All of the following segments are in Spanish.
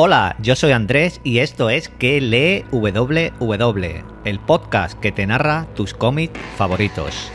Hola, yo soy Andrés y esto es Que lee WW, el podcast que te narra tus cómics favoritos.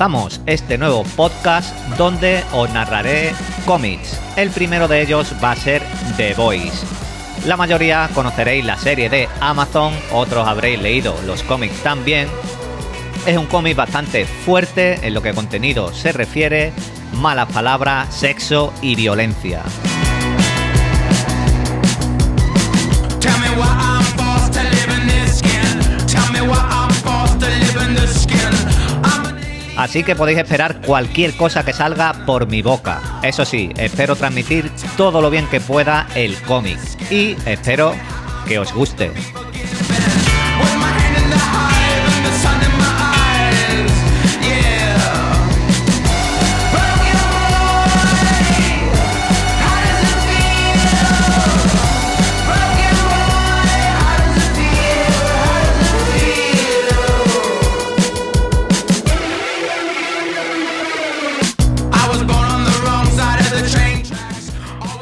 Comenzamos este nuevo podcast donde os narraré cómics. El primero de ellos va a ser The Boys. La mayoría conoceréis la serie de Amazon, otros habréis leído los cómics también. Es un cómic bastante fuerte en lo que contenido se refiere, malas palabras, sexo y violencia. Así que podéis esperar cualquier cosa que salga por mi boca. Eso sí, espero transmitir todo lo bien que pueda el cómic. Y espero que os guste.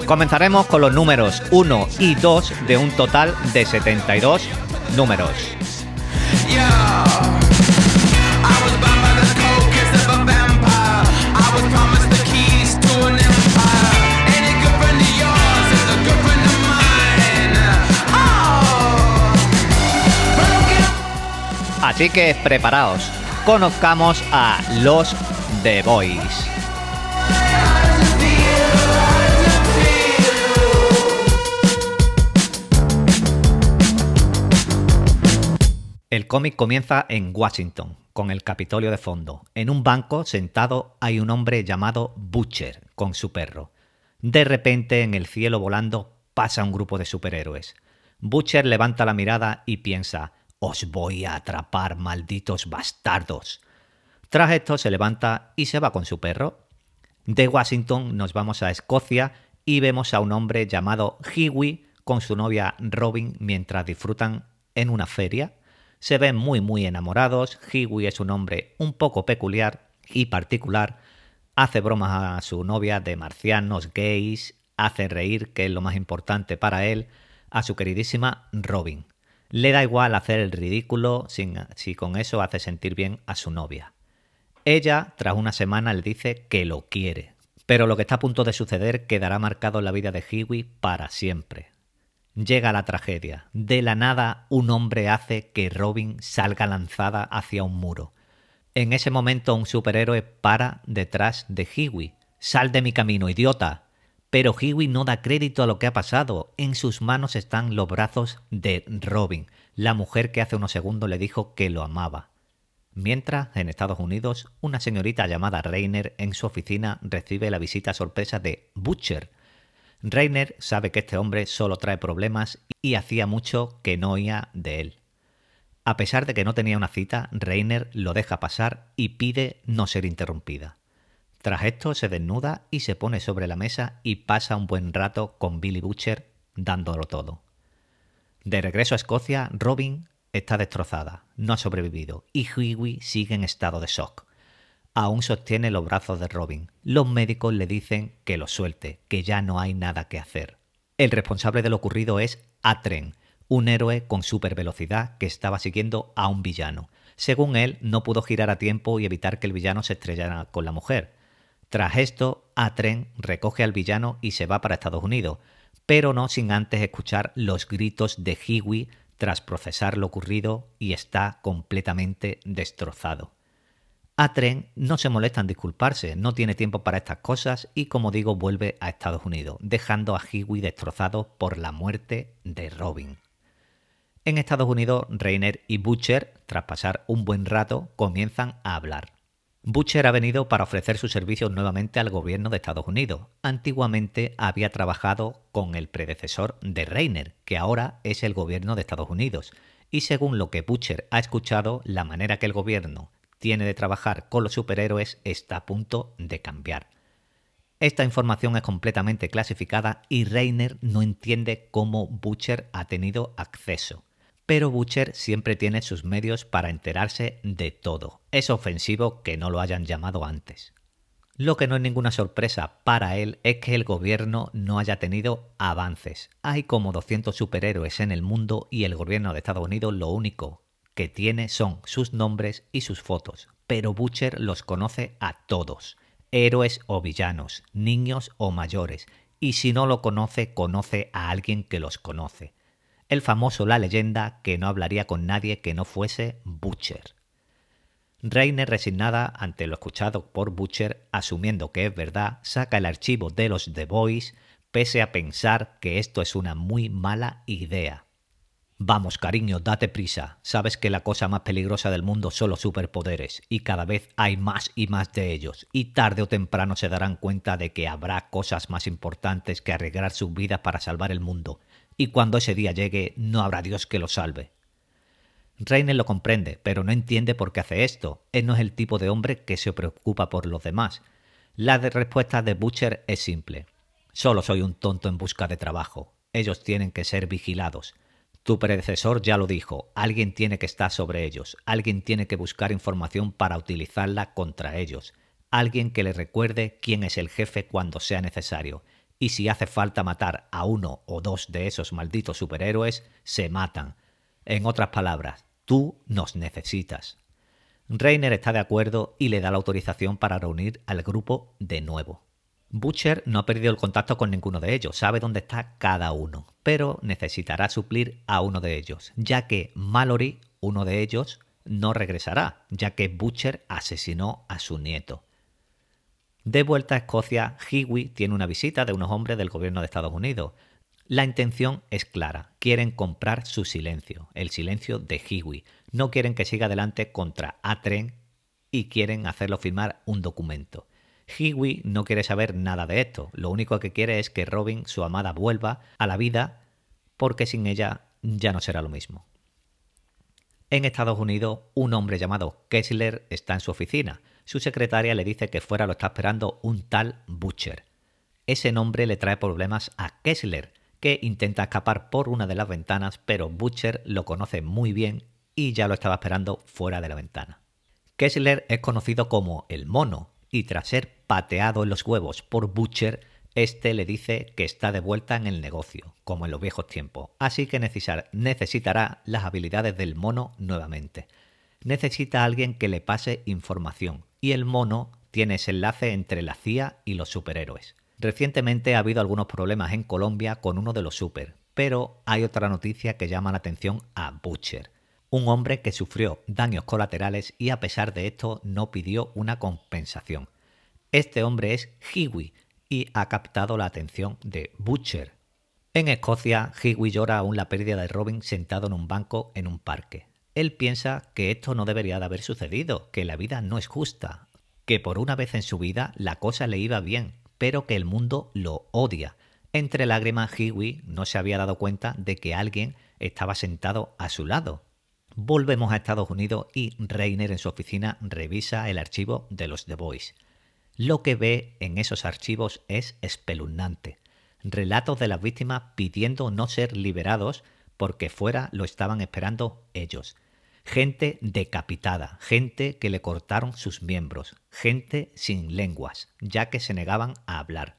Comenzaremos con los números 1 y 2 de un total de 72 números. Yeah. I was bound by the cold kiss El cómic comienza en Washington, con el Capitolio de fondo. En un banco sentado hay un hombre llamado Butcher con su perro. De repente en el cielo volando pasa un grupo de superhéroes. Butcher levanta la mirada y piensa, os voy a atrapar, malditos bastardos. Tras esto se levanta y se va con su perro. De Washington nos vamos a Escocia y vemos a un hombre llamado Hiwi con su novia Robin mientras disfrutan en una feria. Se ven muy muy enamorados. Hiwi es un hombre un poco peculiar y particular. Hace bromas a su novia de marcianos, gays, hace reír, que es lo más importante para él, a su queridísima Robin. Le da igual hacer el ridículo sin- si con eso hace sentir bien a su novia. Ella, tras una semana, le dice que lo quiere, pero lo que está a punto de suceder quedará marcado en la vida de Hiwi para siempre. Llega la tragedia. De la nada, un hombre hace que Robin salga lanzada hacia un muro. En ese momento, un superhéroe para detrás de Hiwi. Sal de mi camino, idiota. Pero Hiwi no da crédito a lo que ha pasado. En sus manos están los brazos de Robin, la mujer que hace unos segundos le dijo que lo amaba. Mientras, en Estados Unidos, una señorita llamada Reiner en su oficina recibe la visita sorpresa de Butcher. Reiner sabe que este hombre solo trae problemas y hacía mucho que no oía de él. A pesar de que no tenía una cita, Reiner lo deja pasar y pide no ser interrumpida. Tras esto se desnuda y se pone sobre la mesa y pasa un buen rato con Billy Butcher dándolo todo. De regreso a Escocia, Robin está destrozada, no ha sobrevivido y Hughie sigue en estado de shock. Aún sostiene los brazos de Robin. Los médicos le dicen que lo suelte, que ya no hay nada que hacer. El responsable de lo ocurrido es Atren, un héroe con supervelocidad que estaba siguiendo a un villano. Según él, no pudo girar a tiempo y evitar que el villano se estrellara con la mujer. Tras esto, Atren recoge al villano y se va para Estados Unidos, pero no sin antes escuchar los gritos de Hiwi tras procesar lo ocurrido y está completamente destrozado. Atren no se molesta en disculparse, no tiene tiempo para estas cosas y como digo vuelve a Estados Unidos, dejando a Hiwi destrozado por la muerte de Robin. En Estados Unidos, Reiner y Butcher, tras pasar un buen rato, comienzan a hablar. Butcher ha venido para ofrecer sus servicios nuevamente al gobierno de Estados Unidos. Antiguamente había trabajado con el predecesor de Reiner, que ahora es el gobierno de Estados Unidos. Y según lo que Butcher ha escuchado, la manera que el gobierno tiene de trabajar con los superhéroes está a punto de cambiar. Esta información es completamente clasificada y Reiner no entiende cómo Butcher ha tenido acceso pero Butcher siempre tiene sus medios para enterarse de todo. Es ofensivo que no lo hayan llamado antes. Lo que no es ninguna sorpresa para él es que el gobierno no haya tenido avances. Hay como 200 superhéroes en el mundo y el gobierno de Estados Unidos lo único que tiene son sus nombres y sus fotos, pero Butcher los conoce a todos, héroes o villanos, niños o mayores, y si no lo conoce, conoce a alguien que los conoce el famoso La leyenda que no hablaría con nadie que no fuese Butcher. Reiner, resignada ante lo escuchado por Butcher, asumiendo que es verdad, saca el archivo de los The Boys, pese a pensar que esto es una muy mala idea. Vamos, cariño, date prisa. Sabes que la cosa más peligrosa del mundo son los superpoderes, y cada vez hay más y más de ellos, y tarde o temprano se darán cuenta de que habrá cosas más importantes que arriesgar sus vidas para salvar el mundo, y cuando ese día llegue no habrá Dios que lo salve. Reiner lo comprende, pero no entiende por qué hace esto. Él no es el tipo de hombre que se preocupa por los demás. La respuesta de Butcher es simple. Solo soy un tonto en busca de trabajo. Ellos tienen que ser vigilados. Tu predecesor ya lo dijo, alguien tiene que estar sobre ellos, alguien tiene que buscar información para utilizarla contra ellos, alguien que le recuerde quién es el jefe cuando sea necesario, y si hace falta matar a uno o dos de esos malditos superhéroes, se matan. En otras palabras, tú nos necesitas. Reiner está de acuerdo y le da la autorización para reunir al grupo de nuevo. Butcher no ha perdido el contacto con ninguno de ellos, sabe dónde está cada uno, pero necesitará suplir a uno de ellos, ya que Mallory, uno de ellos, no regresará, ya que Butcher asesinó a su nieto. De vuelta a Escocia, Hiwi tiene una visita de unos hombres del gobierno de Estados Unidos. La intención es clara, quieren comprar su silencio, el silencio de Hiwi. No quieren que siga adelante contra Atren y quieren hacerlo firmar un documento. Hiwi no quiere saber nada de esto, lo único que quiere es que Robin, su amada, vuelva a la vida porque sin ella ya no será lo mismo. En Estados Unidos, un hombre llamado Kessler está en su oficina su secretaria le dice que fuera lo está esperando un tal Butcher. Ese nombre le trae problemas a Kessler, que intenta escapar por una de las ventanas, pero Butcher lo conoce muy bien y ya lo estaba esperando fuera de la ventana. Kessler es conocido como el mono, y tras ser pateado en los huevos por Butcher, este le dice que está de vuelta en el negocio, como en los viejos tiempos, así que necesitará las habilidades del mono nuevamente. Necesita a alguien que le pase información, y el mono tiene ese enlace entre la CIA y los superhéroes. Recientemente ha habido algunos problemas en Colombia con uno de los super, pero hay otra noticia que llama la atención a Butcher, un hombre que sufrió daños colaterales y a pesar de esto no pidió una compensación. Este hombre es Hiwi y ha captado la atención de Butcher. En Escocia, Hiwi llora aún la pérdida de Robin sentado en un banco en un parque. Él piensa que esto no debería de haber sucedido, que la vida no es justa, que por una vez en su vida la cosa le iba bien, pero que el mundo lo odia. Entre lágrimas, Hiwi no se había dado cuenta de que alguien estaba sentado a su lado. Volvemos a Estados Unidos y Reiner en su oficina revisa el archivo de los The Boys. Lo que ve en esos archivos es espeluznante. Relatos de las víctimas pidiendo no ser liberados porque fuera lo estaban esperando ellos gente decapitada, gente que le cortaron sus miembros, gente sin lenguas, ya que se negaban a hablar.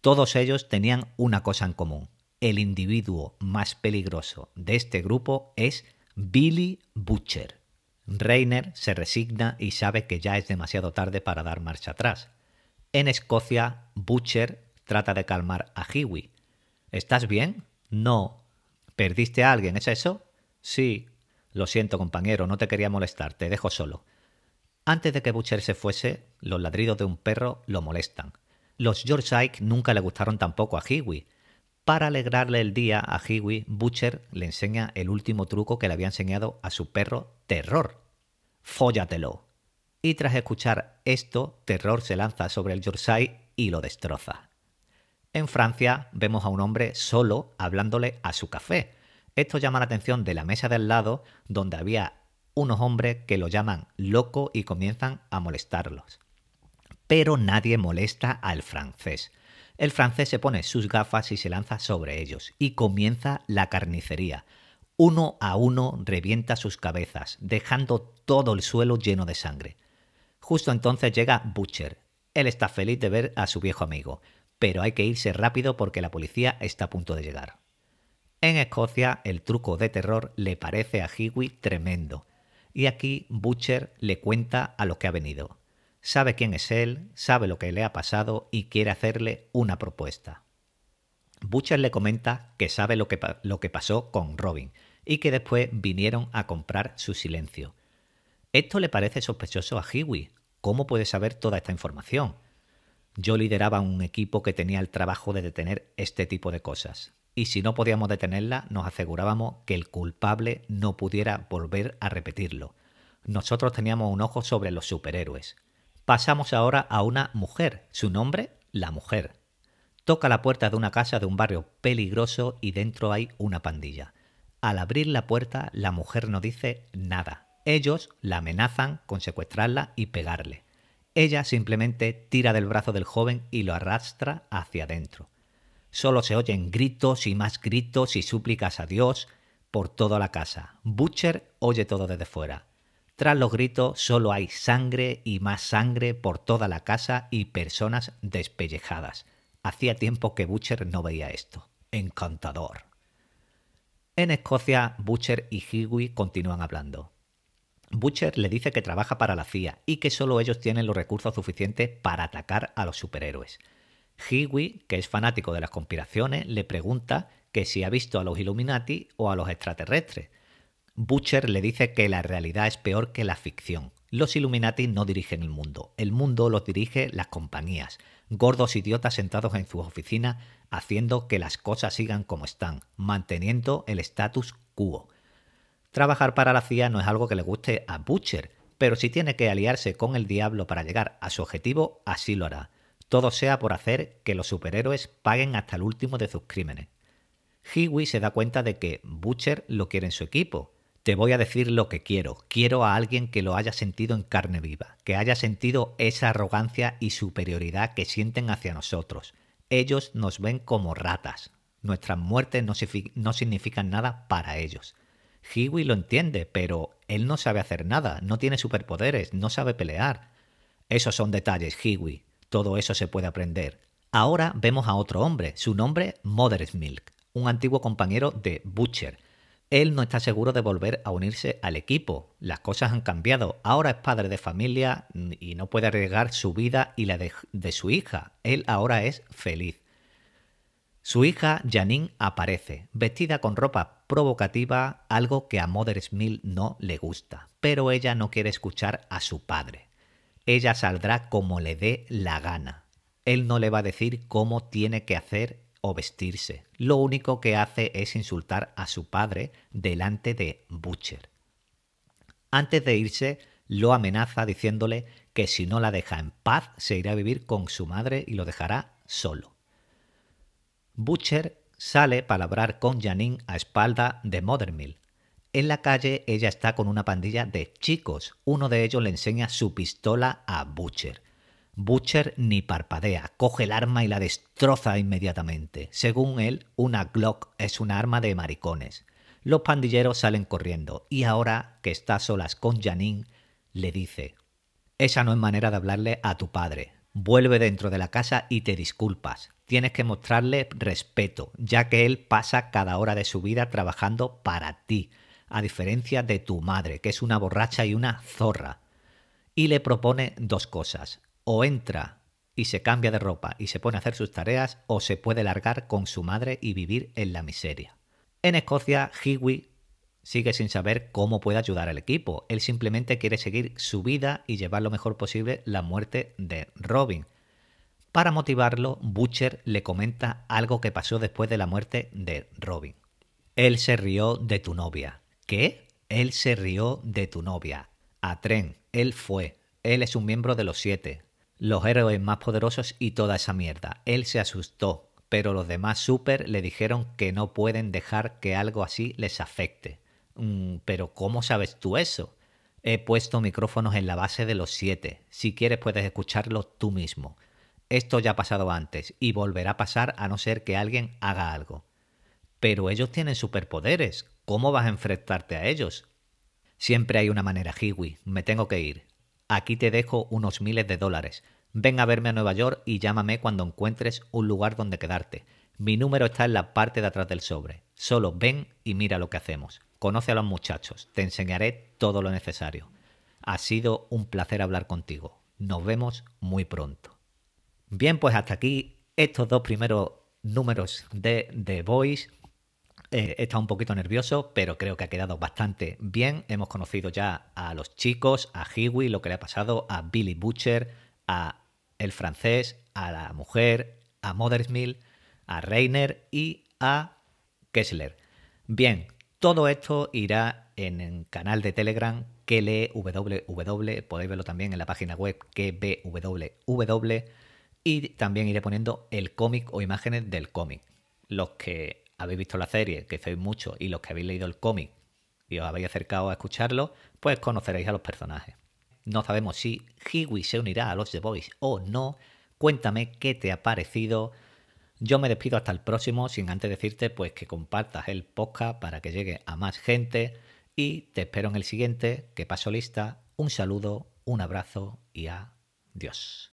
Todos ellos tenían una cosa en común. El individuo más peligroso de este grupo es Billy Butcher. Reiner se resigna y sabe que ya es demasiado tarde para dar marcha atrás. En Escocia, Butcher trata de calmar a Hiwi. ¿Estás bien? No. ¿Perdiste a alguien? ¿Es eso? Sí, lo siento, compañero, no te quería molestar, te dejo solo. Antes de que Butcher se fuese, los ladridos de un perro lo molestan. Los Yorkshire nunca le gustaron tampoco a Hiwi, Para alegrarle el día a Hiwi, Butcher le enseña el último truco que le había enseñado a su perro Terror. Fóllatelo. Y tras escuchar esto, Terror se lanza sobre el Yorkshire y lo destroza. En Francia vemos a un hombre solo hablándole a su café. Esto llama la atención de la mesa del lado, donde había unos hombres que lo llaman loco y comienzan a molestarlos. Pero nadie molesta al francés. El francés se pone sus gafas y se lanza sobre ellos, y comienza la carnicería. Uno a uno revienta sus cabezas, dejando todo el suelo lleno de sangre. Justo entonces llega Butcher. Él está feliz de ver a su viejo amigo, pero hay que irse rápido porque la policía está a punto de llegar. En Escocia el truco de terror le parece a Hiwi tremendo, y aquí Butcher le cuenta a lo que ha venido sabe quién es él, sabe lo que le ha pasado y quiere hacerle una propuesta. Butcher le comenta que sabe lo que, lo que pasó con Robin y que después vinieron a comprar su silencio. Esto le parece sospechoso a Hiwi. ¿Cómo puede saber toda esta información? Yo lideraba un equipo que tenía el trabajo de detener este tipo de cosas. Y si no podíamos detenerla, nos asegurábamos que el culpable no pudiera volver a repetirlo. Nosotros teníamos un ojo sobre los superhéroes. Pasamos ahora a una mujer. Su nombre, la mujer. Toca la puerta de una casa de un barrio peligroso y dentro hay una pandilla. Al abrir la puerta, la mujer no dice nada. Ellos la amenazan con secuestrarla y pegarle. Ella simplemente tira del brazo del joven y lo arrastra hacia adentro. Solo se oyen gritos y más gritos y súplicas a Dios por toda la casa. Butcher oye todo desde fuera. Tras los gritos solo hay sangre y más sangre por toda la casa y personas despellejadas. Hacía tiempo que Butcher no veía esto. Encantador. En Escocia, Butcher y Hiwi continúan hablando. Butcher le dice que trabaja para la CIA y que solo ellos tienen los recursos suficientes para atacar a los superhéroes. Hiwi, que es fanático de las conspiraciones, le pregunta que si ha visto a los Illuminati o a los extraterrestres, Butcher le dice que la realidad es peor que la ficción. Los Illuminati no dirigen el mundo, el mundo los dirige las compañías, gordos idiotas sentados en sus oficinas haciendo que las cosas sigan como están, manteniendo el status quo. Trabajar para la CIA no es algo que le guste a Butcher, pero si tiene que aliarse con el diablo para llegar a su objetivo, así lo hará. Todo sea por hacer que los superhéroes paguen hasta el último de sus crímenes. Hiwi se da cuenta de que Butcher lo quiere en su equipo, te voy a decir lo que quiero. Quiero a alguien que lo haya sentido en carne viva, que haya sentido esa arrogancia y superioridad que sienten hacia nosotros. Ellos nos ven como ratas. Nuestras muertes no, significan nada para ellos. Hiwi lo entiende, pero él no sabe hacer nada, no tiene superpoderes, no sabe pelear. Esos son detalles, Hiwi. Todo eso se puede aprender. Ahora vemos a otro hombre, su nombre Mother's Milk, un antiguo compañero de Butcher, él no está seguro de volver a unirse al equipo. Las cosas han cambiado. Ahora es padre de familia y no puede arriesgar su vida y la de, su hija. Él ahora es feliz. Su hija Janine aparece, vestida con ropa provocativa, algo que a Mother Smith no le gusta, pero ella no quiere escuchar a su padre. Ella saldrá como le dé la gana. Él no le va a decir cómo tiene que hacer o vestirse. Lo único que hace es insultar a su padre delante de Butcher. Antes de irse, lo amenaza diciéndole que si no la deja en paz se irá a vivir con su madre y lo dejará solo. Butcher sale para hablar con Janine a espalda de Mothermill. En la calle ella está con una pandilla de chicos. Uno de ellos le enseña su pistola a Butcher. Butcher ni parpadea, coge el arma y la destroza inmediatamente. Según él, una Glock es un arma de maricones. Los pandilleros salen corriendo y ahora que está solas con Janine, le dice, esa no es manera de hablarle a tu padre. Vuelve dentro de la casa y te disculpas. Tienes que mostrarle respeto, ya que él pasa cada hora de su vida trabajando para ti, a diferencia de tu madre, que es una borracha y una zorra. Y le propone dos cosas o entra y se cambia de ropa y se pone a hacer sus tareas, o se puede largar con su madre y vivir en la miseria. En Escocia, Hiwi sigue sin saber cómo puede ayudar al equipo. Él simplemente quiere seguir su vida y llevar lo mejor posible la muerte de Robin. Para motivarlo, Butcher le comenta algo que pasó después de la muerte de Robin. Él se rió de tu novia. ¿Qué? Él se rió de tu novia. A tren. Él fue. Él es un miembro de los siete. Los héroes más poderosos y toda esa mierda. Él se asustó, pero los demás super le dijeron que no pueden dejar que algo así les afecte. Mm, pero ¿cómo sabes tú eso? He puesto micrófonos en la base de los siete. Si quieres puedes escucharlo tú mismo. Esto ya ha pasado antes y volverá a pasar a no ser que alguien haga algo. Pero ellos tienen superpoderes. ¿Cómo vas a enfrentarte a ellos? Siempre hay una manera, Hiwi. Me tengo que ir. Aquí te dejo unos miles de dólares. Ven a verme a Nueva York y llámame cuando encuentres un lugar donde quedarte. Mi número está en la parte de atrás del sobre. Solo ven y mira lo que hacemos. Conoce a los muchachos. Te enseñaré todo lo necesario. Ha sido un placer hablar contigo. Nos vemos muy pronto. Bien, pues hasta aquí estos dos primeros números de The Voice. Eh, he estado un poquito nervioso, pero creo que ha quedado bastante bien. Hemos conocido ya a los chicos, a Hiwi, lo que le ha pasado, a Billy Butcher, a el francés, a la mujer, a Mothersmill, a Reiner y a Kessler. Bien, todo esto irá en el canal de Telegram que lee www, podéis verlo también en la página web que www y también iré poniendo el cómic o imágenes del cómic. Los que habéis visto la serie, que sois muchos, y los que habéis leído el cómic y os habéis acercado a escucharlo, pues conoceréis a los personajes. No sabemos si Hiwi se unirá a los The Boys o no. Cuéntame qué te ha parecido. Yo me despido hasta el próximo, sin antes decirte pues que compartas el podcast para que llegue a más gente. Y te espero en el siguiente, que paso lista. Un saludo, un abrazo y adiós.